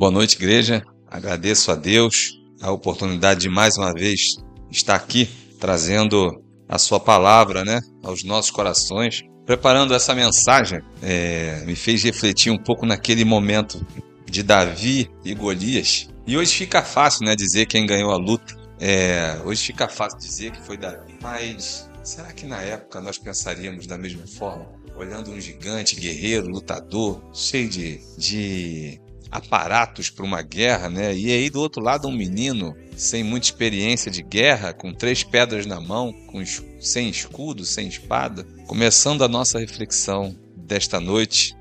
Boa noite, igreja. Agradeço a Deus a oportunidade de mais uma vez estar aqui trazendo a sua palavra, né, aos nossos corações. Preparando essa mensagem, é, me fez refletir um pouco naquele momento de Davi e Golias. E hoje fica fácil, né, dizer quem ganhou a luta. É, hoje fica fácil dizer que foi Davi. Mas será que na época nós pensaríamos da mesma forma? Olhando um gigante, guerreiro, lutador, cheio de, de aparatos para uma guerra, né? E aí do outro lado um menino sem muita experiência de guerra, com três pedras na mão, com, sem escudo, sem espada. Começando a nossa reflexão desta noite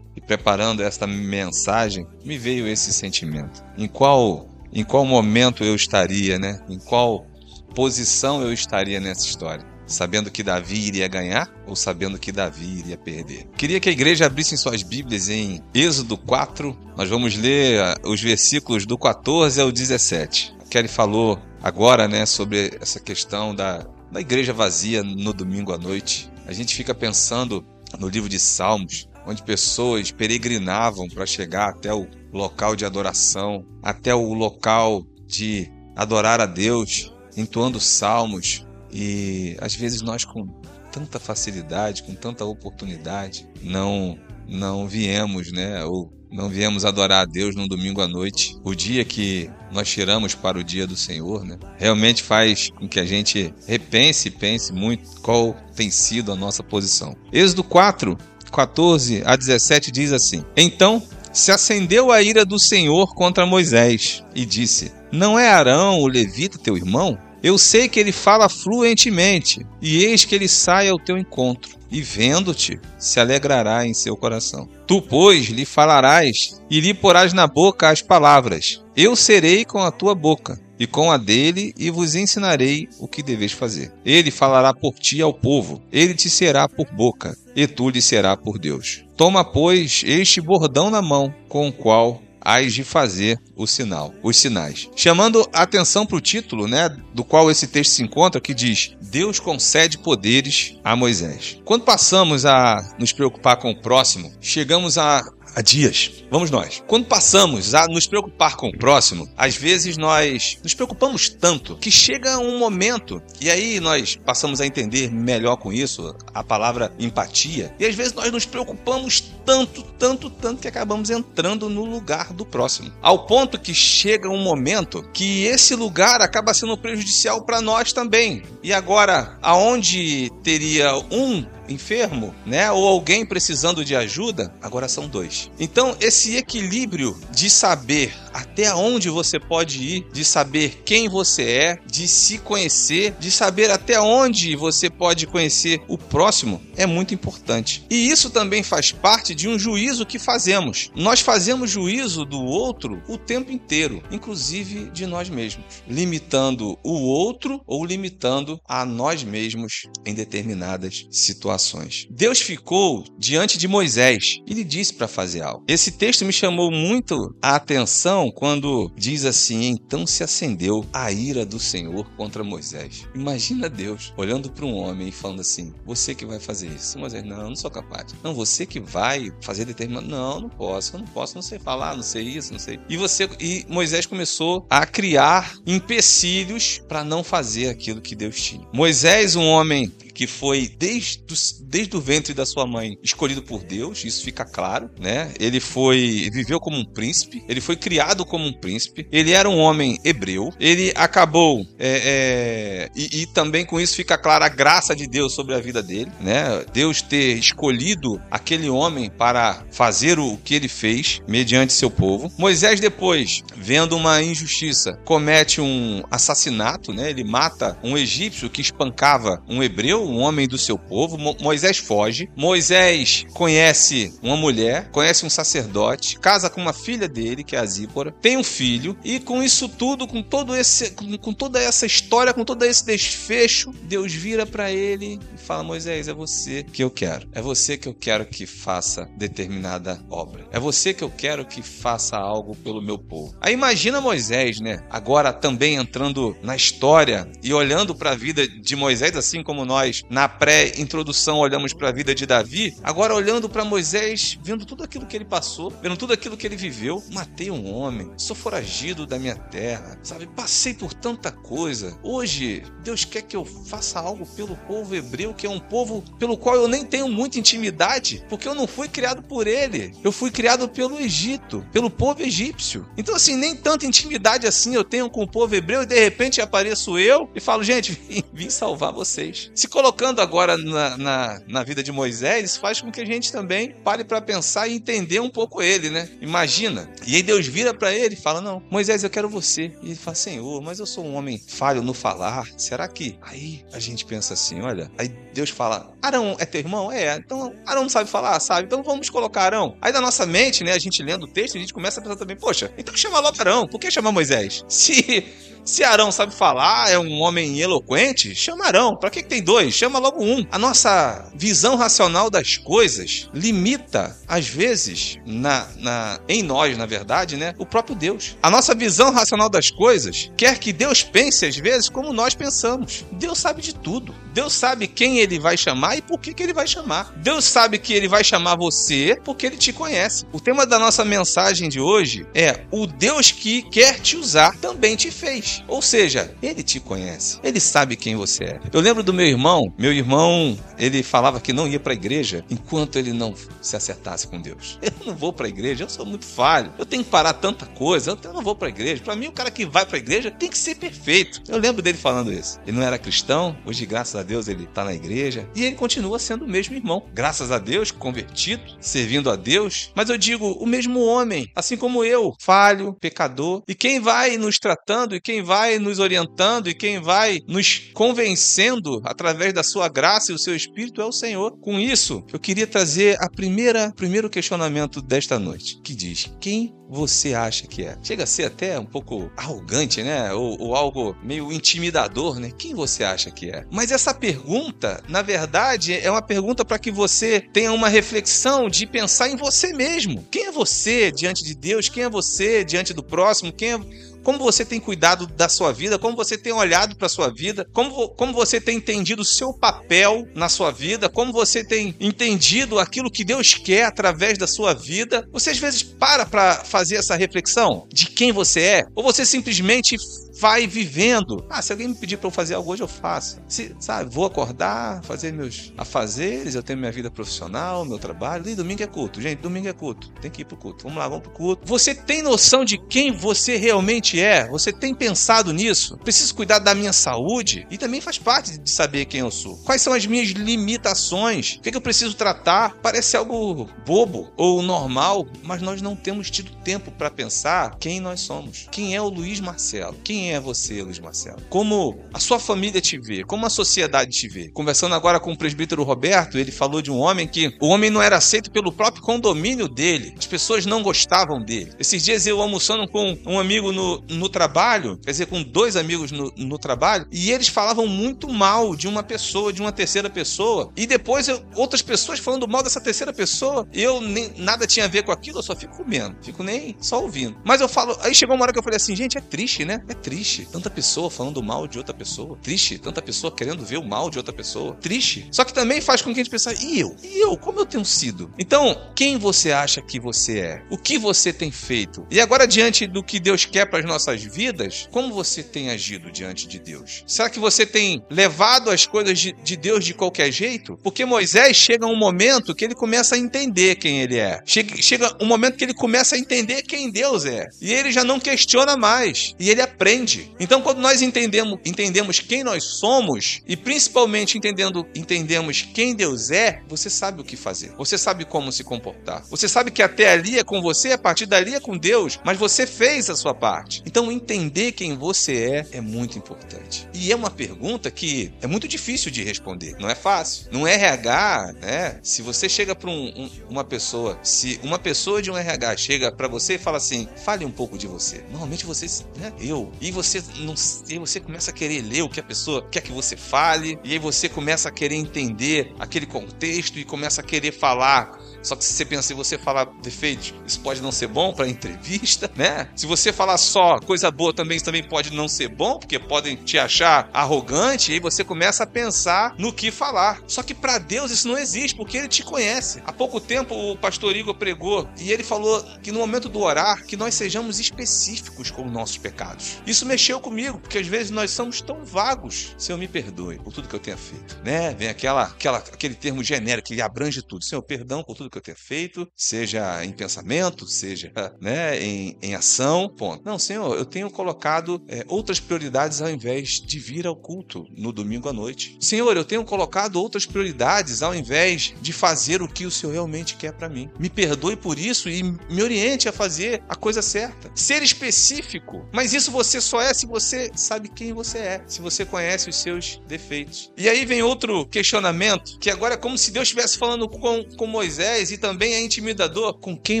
e preparando esta mensagem, me veio esse sentimento. Em qual em qual momento eu estaria, né? Em qual posição eu estaria nessa história? Sabendo que Davi iria ganhar ou sabendo que Davi iria perder. Queria que a igreja abrisse suas Bíblias em Êxodo 4. Nós vamos ler ah, os versículos do 14 ao 17. A Kelly falou agora, né, sobre essa questão da, da igreja vazia no domingo à noite. A gente fica pensando no livro de Salmos, onde pessoas peregrinavam para chegar até o local de adoração, até o local de adorar a Deus, entoando salmos, e às vezes nós com tanta facilidade, com tanta oportunidade, não não viemos, né, ou não viemos adorar a Deus num domingo à noite, o dia que nós tiramos para o dia do Senhor, né? Realmente faz com que a gente repense e pense muito qual tem sido a nossa posição. Êxodo 4, 14 a 17 diz assim: Então se acendeu a ira do Senhor contra Moisés e disse: Não é Arão, o levita, teu irmão? Eu sei que ele fala fluentemente, e eis que ele sai ao teu encontro, e vendo-te, se alegrará em seu coração. Tu, pois, lhe falarás, e lhe porás na boca as palavras: Eu serei com a tua boca, e com a dele, e vos ensinarei o que deveis fazer. Ele falará por ti ao povo, ele te será por boca, e tu lhe será por Deus. Toma, pois, este bordão na mão, com o qual hás de fazer o sinal, os sinais. Chamando a atenção para o título, né, do qual esse texto se encontra, que diz: Deus concede poderes a Moisés. Quando passamos a nos preocupar com o próximo, chegamos a há dias. Vamos nós. Quando passamos a nos preocupar com o próximo, às vezes nós nos preocupamos tanto que chega um momento, e aí nós passamos a entender melhor com isso a palavra empatia, e às vezes nós nos preocupamos tanto, tanto, tanto que acabamos entrando no lugar do próximo. Ao ponto que chega um momento que esse lugar acaba sendo prejudicial para nós também. E agora, aonde teria um enfermo, né, ou alguém precisando de ajuda, agora são dois. Então, esse equilíbrio de saber até onde você pode ir, de saber quem você é, de se conhecer, de saber até onde você pode conhecer o próximo, é muito importante. E isso também faz parte de um juízo que fazemos. Nós fazemos juízo do outro o tempo inteiro, inclusive de nós mesmos, limitando o outro ou limitando a nós mesmos em determinadas situações situações. Deus ficou diante de Moisés e lhe disse para fazer algo. Esse texto me chamou muito a atenção quando diz assim: Então se acendeu a ira do Senhor contra Moisés. Imagina Deus olhando para um homem e falando assim: Você que vai fazer isso. Moisés, não, não sou capaz. Não, você que vai fazer determinado. Não, não posso, eu não posso, não sei falar, não sei isso, não sei. E você e Moisés começou a criar empecilhos para não fazer aquilo que Deus tinha. Moisés, um homem que foi desde, desde o ventre da sua mãe escolhido por Deus, isso fica claro, né? Ele foi viveu como um príncipe, ele foi criado como um príncipe, ele era um homem hebreu, ele acabou é, é, e, e, também com isso fica clara a graça de Deus sobre a vida dele, né? Deus ter escolhido aquele homem para fazer o que ele fez mediante seu povo. Moisés depois, vendo uma injustiça, comete um assassinato, né? Ele mata um egípcio que espancava um hebreu um homem do seu povo. Mo Moisés foge. Moisés conhece uma mulher, conhece um sacerdote, casa com uma filha dele, que é a Zípora, tem um filho, e com isso tudo, com todo esse, com, com toda essa história, com todo esse desfecho, Deus vira para ele e fala: Moisés, é você que eu quero. É você que eu quero que faça determinada obra. É você que eu quero que faça algo pelo meu povo. Aí imagina Moisés, né? Agora também entrando na história e olhando para a vida de Moisés, assim como nós nós na pré-introdução olhamos para a vida de Davi, agora olhando para Moisés, vendo tudo aquilo que ele passou, vendo tudo aquilo que ele viveu, matei um homem, sou foragido da minha terra, sabe? Passei por tanta coisa. Hoje, Deus quer que eu faça algo pelo povo hebreu, que é um povo pelo qual eu nem tenho muita intimidade, porque eu não fui criado por ele. Eu fui criado pelo Egito, pelo povo egípcio. Então, assim, nem tanta intimidade assim eu tenho com o povo hebreu e de repente apareço eu e falo, gente, vim, salvar vocês. Se colocando agora na, na, na, vida de Moisés, faz com que a gente também pare para pensar e entender um pouco ele, né? Imagina. E aí Deus vira para ele e fala: Não, Moisés, eu quero você. E ele fala: Senhor, mas eu sou um homem falho no falar. Será que. Aí a gente pensa assim: Olha, aí Deus fala: Arão é teu irmão? É. Então Arão não sabe falar? Sabe. Então vamos colocar Arão. Aí da nossa mente, né, a gente lendo o texto, a gente começa a pensar também: Poxa, então chama logo Arão. Por que chamar Moisés? Se se Arão sabe falar, é um homem eloquente, chama Arão. Para que, que tem dois? Chama logo um. A nossa visão racional das coisas limita, às vezes, na, na, em nós, na verdade, né, o próprio Deus. A nossa visão racional das coisas quer que Deus pense, às vezes, como nós pensamos. Deus sabe de tudo. Deus sabe quem ele vai chamar e por que, que ele vai chamar. Deus sabe que ele vai chamar você porque ele te conhece. O tema da nossa mensagem de hoje é: o Deus que quer te usar também te fez. Ou seja, ele te conhece. Ele sabe quem você é. Eu lembro do meu irmão. Meu irmão, ele falava que não ia para a igreja enquanto ele não se acertasse com Deus. Eu não vou para a igreja, eu sou muito falho. Eu tenho que parar tanta coisa. Eu não vou para a igreja. Para mim, o cara que vai para a igreja tem que ser perfeito. Eu lembro dele falando isso. Ele não era cristão. Hoje, graças a Deus, ele está na igreja. E ele continua sendo o mesmo irmão. Graças a Deus, convertido, servindo a Deus. Mas eu digo, o mesmo homem, assim como eu, falho, pecador. E quem vai nos tratando e quem vai nos orientando e quem vai nos convencendo através da sua graça e o seu espírito é o Senhor. Com isso, eu queria trazer a primeira primeiro questionamento desta noite, que diz: quem você acha que é? Chega a ser até um pouco arrogante, né? Ou, ou, algo meio intimidador, né? Quem você acha que é? Mas essa pergunta, na verdade, é uma pergunta para que você tenha uma reflexão de pensar em você mesmo. Quem é você diante de Deus? Quem é você diante do próximo? Quem é como você tem cuidado da sua vida, como você tem olhado para a sua vida, como, como você tem entendido o seu papel na sua vida, como você tem entendido aquilo que Deus quer através da sua vida. Você às vezes para para fazer essa reflexão de quem você é, ou você simplesmente vai vivendo. Ah, se alguém me pedir para eu fazer algo hoje, eu faço. Se, sabe, vou acordar, fazer meus afazeres, eu tenho minha vida profissional, meu trabalho. E domingo é culto. Gente, domingo é culto. Tem que ir pro culto. Vamos lá, vamos pro culto. Você tem noção de quem você realmente é? Você tem pensado nisso? Preciso cuidar da minha saúde? E também faz parte de saber quem eu sou. Quais são as minhas limitações? O que, é que eu preciso tratar? Parece algo bobo ou normal, mas nós não temos tido tempo para pensar quem nós somos. Quem é o Luiz Marcelo? Quem é você, Luiz Marcelo? Como a sua família te vê? Como a sociedade te vê? Conversando agora com o presbítero Roberto, ele falou de um homem que o homem não era aceito pelo próprio condomínio dele. As pessoas não gostavam dele. Esses dias eu almoçando com um amigo no, no trabalho, quer dizer, com dois amigos no, no trabalho, e eles falavam muito mal de uma pessoa, de uma terceira pessoa. E depois eu, outras pessoas falando mal dessa terceira pessoa. Eu nem nada tinha a ver com aquilo, eu só fico comendo, fico nem só ouvindo. Mas eu falo, aí chegou uma hora que eu falei assim, gente, é triste, né? É triste Triste. Tanta pessoa falando mal de outra pessoa. Triste. Tanta pessoa querendo ver o mal de outra pessoa. Triste. Só que também faz com que a gente pense, e eu? E eu? Como eu tenho sido? Então, quem você acha que você é? O que você tem feito? E agora, diante do que Deus quer para as nossas vidas, como você tem agido diante de Deus? Será que você tem levado as coisas de, de Deus de qualquer jeito? Porque Moisés chega um momento que ele começa a entender quem ele é. Chega, chega um momento que ele começa a entender quem Deus é. E ele já não questiona mais. E ele aprende entende. Então, quando nós entendemos, entendemos quem nós somos e principalmente entendendo, entendemos quem Deus é, você sabe o que fazer. Você sabe como se comportar. Você sabe que até ali é com você, a partir dali é com Deus, mas você fez a sua parte. Então, entender quem você é é muito importante. E é uma pergunta que é muito difícil de responder. Não é fácil. No RH, né? Se você chega para um, um, uma pessoa, se uma pessoa de um RH chega para você e fala assim, fale um pouco de você. Normalmente você, né? Eu. E você não e você começa a querer ler o que a pessoa quer que você fale, e aí você começa a querer entender aquele contexto e começa a querer falar Só que se você pensa, se você falar defeitos, isso pode não ser bom para entrevista, né? Se você falar só coisa boa também, isso também pode não ser bom, porque podem te achar arrogante, e aí você começa a pensar no que falar. Só que para Deus isso não existe, porque ele te conhece. Há pouco tempo o pastor Igor pregou e ele falou que no momento do orar, que nós sejamos específicos com os nossos pecados. Isso mexeu comigo, porque às vezes nós somos tão vagos. Senhor, me perdoe por tudo que eu tenha feito, né? Vem aquela, aquela, aquele termo genérico que abrange tudo. Senhor, perdão por tudo que eu tenha feito, seja em pensamento, seja né, em, em ação. Ponto. Não, Senhor, eu tenho colocado é, outras prioridades ao invés de vir ao culto no domingo à noite. Senhor, eu tenho colocado outras prioridades ao invés de fazer o que o Senhor realmente quer para mim. Me perdoe por isso e me oriente a fazer a coisa certa. Ser específico. Mas isso você só é se você sabe quem você é, se você conhece os seus defeitos. E aí vem outro questionamento, que agora é como se Deus estivesse falando com, com Moisés e também é intimidador. Com quem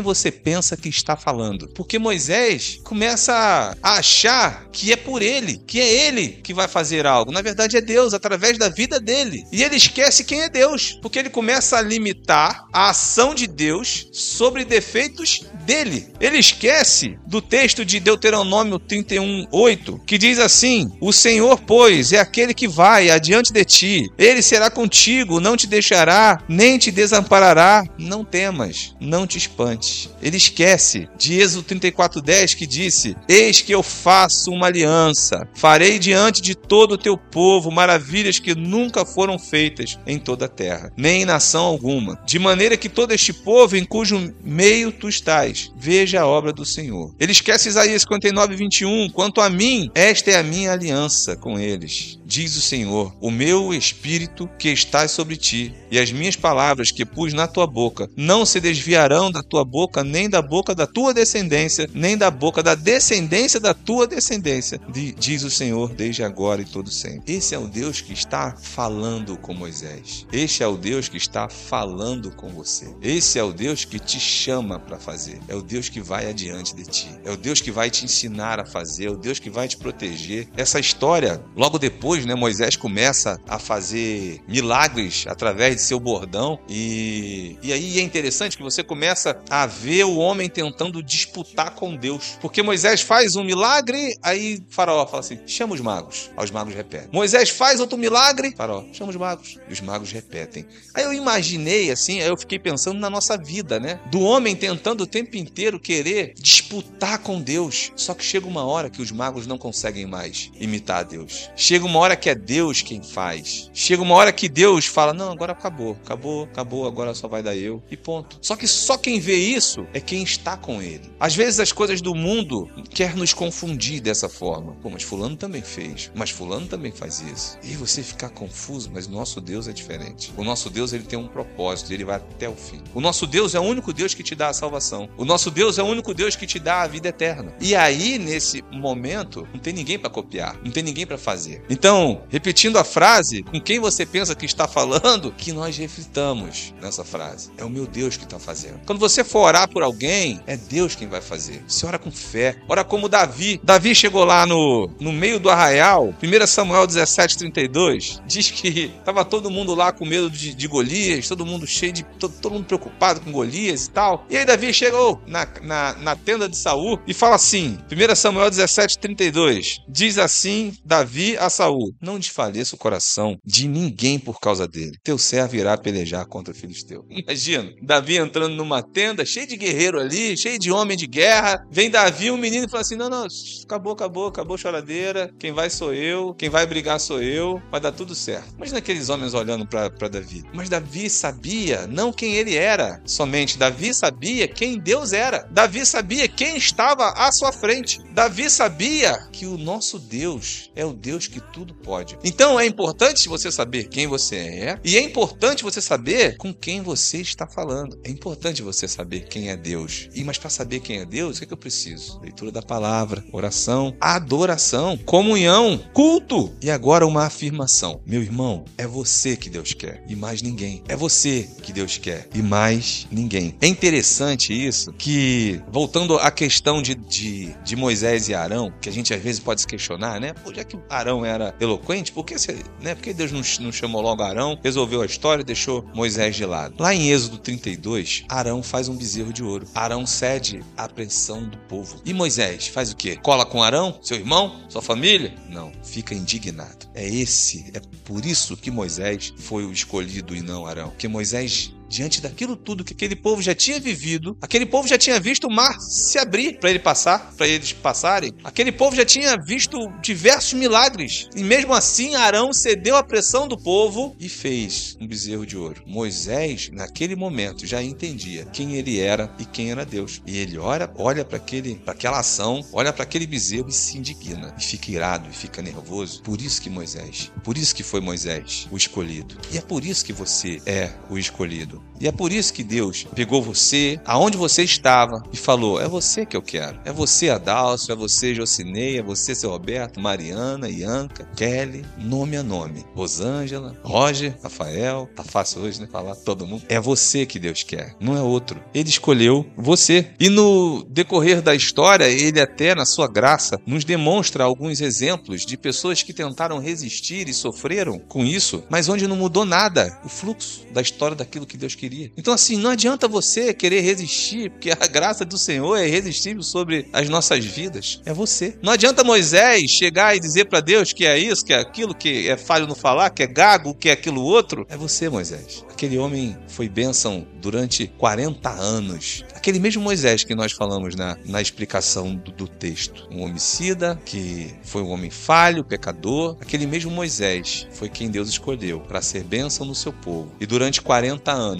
você pensa que está falando? Porque Moisés começa a achar que é por ele, que é ele que vai fazer algo. Na verdade, é Deus, através da vida dele. E ele esquece quem é Deus, porque ele começa a limitar a ação de Deus sobre defeitos dele. Ele esquece do texto de Deuteronômio 31, 8, que diz assim: O Senhor, pois, é aquele que vai adiante de ti, ele será contigo, não te deixará, nem te desamparará. Não temas, não te espantes. Ele esquece de Êxodo 34, 10, que disse: Eis que eu faço uma aliança, farei diante de todo o teu povo maravilhas que nunca foram feitas em toda a terra, nem em nação alguma, de maneira que todo este povo em cujo meio tu estás, veja a obra do Senhor. Ele esquece Isaías 59, 21, quanto a mim, esta é a minha aliança com eles, diz o Senhor, o meu espírito que está sobre ti, e as minhas palavras que pus na tua boca, não se desviarão da tua boca, nem da boca da tua descendência, nem da boca da descendência da tua descendência, diz o Senhor, desde agora e todo sempre. Esse é o Deus que está falando com Moisés. Este é o Deus que está falando com você. Esse é o Deus que te chama para fazer. É o Deus que vai adiante de ti. É o Deus que vai te ensinar a fazer. É o Deus que vai te proteger. Essa história, logo depois, né, Moisés começa a fazer milagres através de seu bordão e e aí é interessante que você começa a ver o homem tentando disputar com Deus. Porque Moisés faz um milagre, aí Faraó fala assim: chama os magos. Aí os magos repetem. Moisés faz outro milagre, Faraó, chama os magos. E os magos repetem. Aí eu imaginei assim, aí eu fiquei pensando na nossa vida, né? Do homem tentando o tempo inteiro querer disputar com Deus. Só que chega uma hora que os magos não conseguem mais imitar a Deus. Chega uma hora que é Deus quem faz. Chega uma hora que Deus fala: não, agora acabou, acabou, acabou, agora só vai dar eu. E ponto. Só que só quem vê isso é quem está com ele. Às vezes as coisas do mundo quer nos confundir dessa forma. Pô, mas fulano também fez. Mas fulano também faz isso. E você ficar confuso, mas nosso Deus é diferente. O nosso Deus ele tem um propósito, ele vai até o fim. O nosso Deus é o único Deus que te dá a salvação. O nosso Deus é o único Deus que te dá a vida eterna. E aí nesse momento não tem ninguém para copiar, não tem ninguém para fazer. Então, repetindo a frase, com quem você pensa que está falando, que nós reflitamos nessa frase. É o meu Deus que está fazendo. Quando você for orar por alguém, é Deus quem vai fazer. Você ora com fé. Ora como Davi. Davi chegou lá no, no meio do arraial, 1 Samuel 17, 32, diz que estava todo mundo lá com medo de, de Golias, todo mundo cheio de. Todo, todo, mundo preocupado com Golias e tal. E aí Davi chegou na, na, na tenda de Saul e fala assim: 1 Samuel 17, 32. Diz assim Davi a Saul: Não desfaleça o coração de ninguém por causa dele. Teu servo irá pelejar contra o filisteu. Imagina, Davi entrando numa tenda, cheio de guerreiro ali, cheio de homem de guerra. Vem Davi, um menino, e fala assim: Não, não, acabou, acabou, acabou a choradeira. Quem vai sou eu, quem vai brigar sou eu, vai dar tudo certo. Imagina aqueles homens olhando para Davi. Mas Davi sabia não quem ele era somente, Davi sabia quem Deus era. Davi sabia quem estava à sua frente. Davi sabia que o nosso Deus é o Deus que tudo pode. Então é importante você saber quem você é e é importante você saber com quem você está falando. É importante você saber quem é Deus. E mas para saber quem é Deus, o que, é que eu preciso? Leitura da palavra, oração, adoração, comunhão, culto e agora uma afirmação. Meu irmão, é você que Deus quer e mais ninguém. É você que Deus quer e mais ninguém. É interessante isso que voltando à questão de, de, de Moisés e Arão, que a gente às vezes pode se questionar, né? Pô, já que Arão era eloquente, por que, né, por que Deus não, não chamou logo Arão, resolveu a história e deixou Moisés de lado? Lá em Êxodo 32, Arão faz um bezerro de ouro. Arão cede à pressão do povo. E Moisés faz o quê? Cola com Arão, seu irmão, sua família? Não, fica indignado. É esse, é por isso que Moisés foi o escolhido e não Arão. Que Moisés diante daquilo tudo que aquele povo já tinha vivido, aquele povo já tinha visto o mar se abrir para ele passar, para eles passarem. Aquele povo já tinha visto diversos milagres. E mesmo assim, Arão cedeu à pressão do povo e fez um bezerro de ouro. Moisés, naquele momento, já entendia quem ele era e quem era Deus. E ele olha, olha para aquele, para aquela ação, olha para aquele bezerro e se indigna, e fica irado, e fica nervoso. Por isso que Moisés, por isso que foi Moisés o escolhido. E é por isso que você é o escolhido. E é por isso que Deus pegou você, aonde você estava, e falou: É você que eu quero. É você, Adalcio, é você, Jocinei, é você, seu Roberto, Mariana, Ianca, Kelly, nome a nome. Rosângela, Roger, Rafael. Tá fácil hoje, né? Falar todo mundo. É você que Deus quer, não é outro. Ele escolheu você. E no decorrer da história, ele até, na sua graça, nos demonstra alguns exemplos de pessoas que tentaram resistir e sofreram com isso, mas onde não mudou nada o fluxo da história daquilo que Deus Deus queria. Então, assim, não adianta você querer resistir, porque a graça do Senhor é irresistível sobre as nossas vidas. É você. Não adianta Moisés chegar e dizer para Deus que é isso, que é aquilo, que é falho no falar, que é gago, que é aquilo outro. É você, Moisés. Aquele homem foi bênção durante 40 anos. Aquele mesmo Moisés que nós falamos na, na explicação do, do texto. Um homicida que foi um homem falho, pecador. Aquele mesmo Moisés foi quem Deus escolheu para ser bênção no seu povo. E durante 40 anos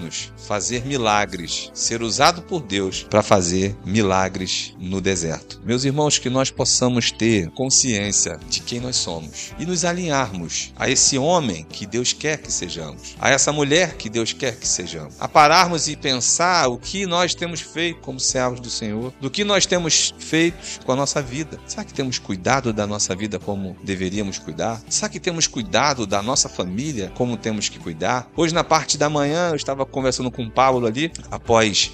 fazer milagres, ser usado por Deus para fazer milagres no deserto. Meus irmãos, que nós possamos ter consciência de quem nós somos e nos alinharmos a esse homem que Deus quer que sejamos, a essa mulher que Deus quer que sejamos, a pararmos e pensar o que nós temos feito como servos do Senhor, do que nós temos feito com a nossa vida. Será que temos cuidado da nossa vida como deveríamos cuidar? Será que temos cuidado da nossa família como temos que cuidar? Hoje, na parte da manhã, eu estava conversando com o Paulo ali, após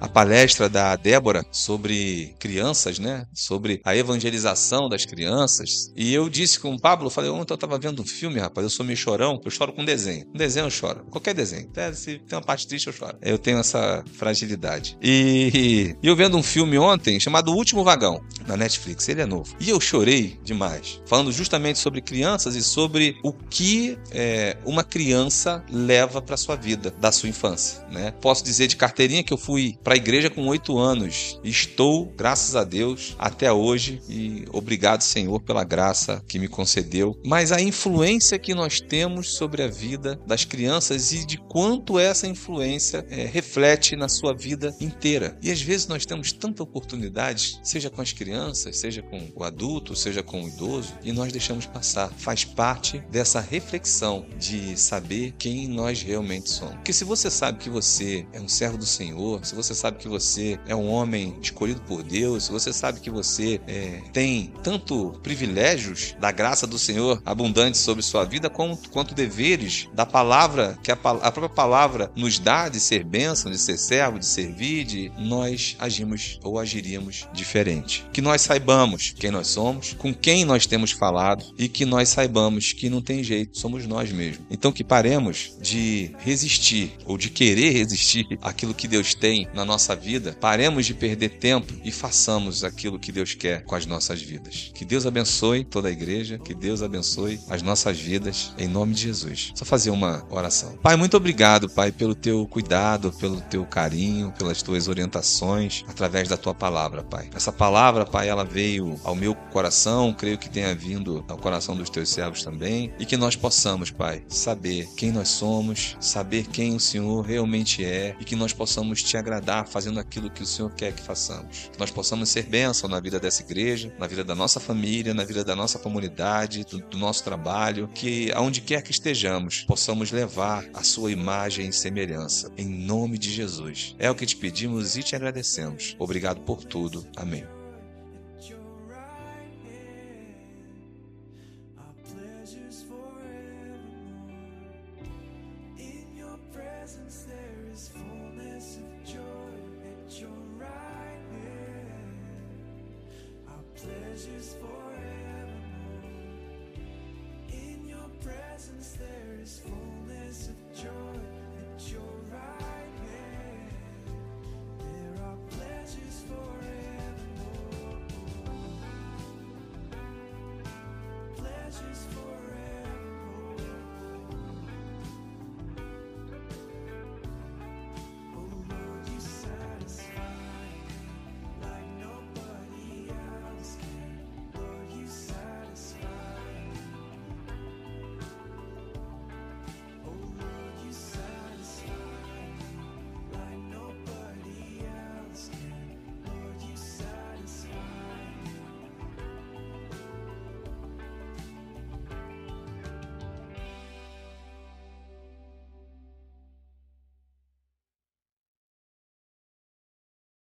a palestra da Débora sobre crianças, né? Sobre a evangelização das crianças. E eu disse com o Pablo, falei, ontem eu estava vendo um filme, rapaz, eu sou meio chorão, eu choro com desenho. Um desenho eu choro. Qualquer desenho. Até se tem uma parte triste, eu choro. Eu tenho essa fragilidade. E, e eu vendo um filme ontem chamado O Último Vagão, na Netflix. Ele é novo. E eu chorei demais. Falando justamente sobre crianças e sobre o que é, uma criança leva para sua vida, da sua infância, né? Posso dizer de carteirinha que eu fui para a igreja com oito anos. Estou, graças a Deus, até hoje e obrigado, Senhor, pela graça que me concedeu. Mas a influência que nós temos sobre a vida das crianças e de quanto essa influência é, reflete na sua vida inteira. E às vezes nós temos tanta oportunidade, seja com as crianças, seja com o adulto, seja com o idoso, e nós deixamos passar. Faz parte dessa reflexão de saber quem nós realmente somos. Porque se você sabe que você é um servo do Senhor, se você sabe que você é um homem escolhido por Deus, você sabe que você é, tem tanto privilégios da graça do Senhor abundantes sobre sua vida, quanto, quanto deveres da palavra, que a, a própria palavra nos dá de ser bênção, de ser servo, de servir, de nós agimos ou agiríamos diferente. Que nós saibamos quem nós somos, com quem nós temos falado e que nós saibamos que não tem jeito, somos nós mesmos. Então que paremos de resistir ou de querer resistir aquilo que Deus tem na nossa vida, paremos de perder tempo e façamos aquilo que Deus quer com as nossas vidas. Que Deus abençoe toda a igreja, que Deus abençoe as nossas vidas, em nome de Jesus. Só fazer uma oração. Pai, muito obrigado, Pai, pelo teu cuidado, pelo teu carinho, pelas tuas orientações, através da tua palavra, Pai. Essa palavra, Pai, ela veio ao meu coração, creio que tenha vindo ao coração dos teus servos também, e que nós possamos, Pai, saber quem nós somos, saber quem o Senhor realmente é, e que nós possamos te agradar fazendo aquilo que o Senhor quer que façamos. Que nós possamos ser bênção na vida dessa igreja, na vida da nossa família, na vida da nossa comunidade, do, do nosso trabalho, que aonde quer que estejamos, possamos levar a sua imagem e semelhança. Em nome de Jesus. É o que te pedimos e te agradecemos. Obrigado por tudo. Amém.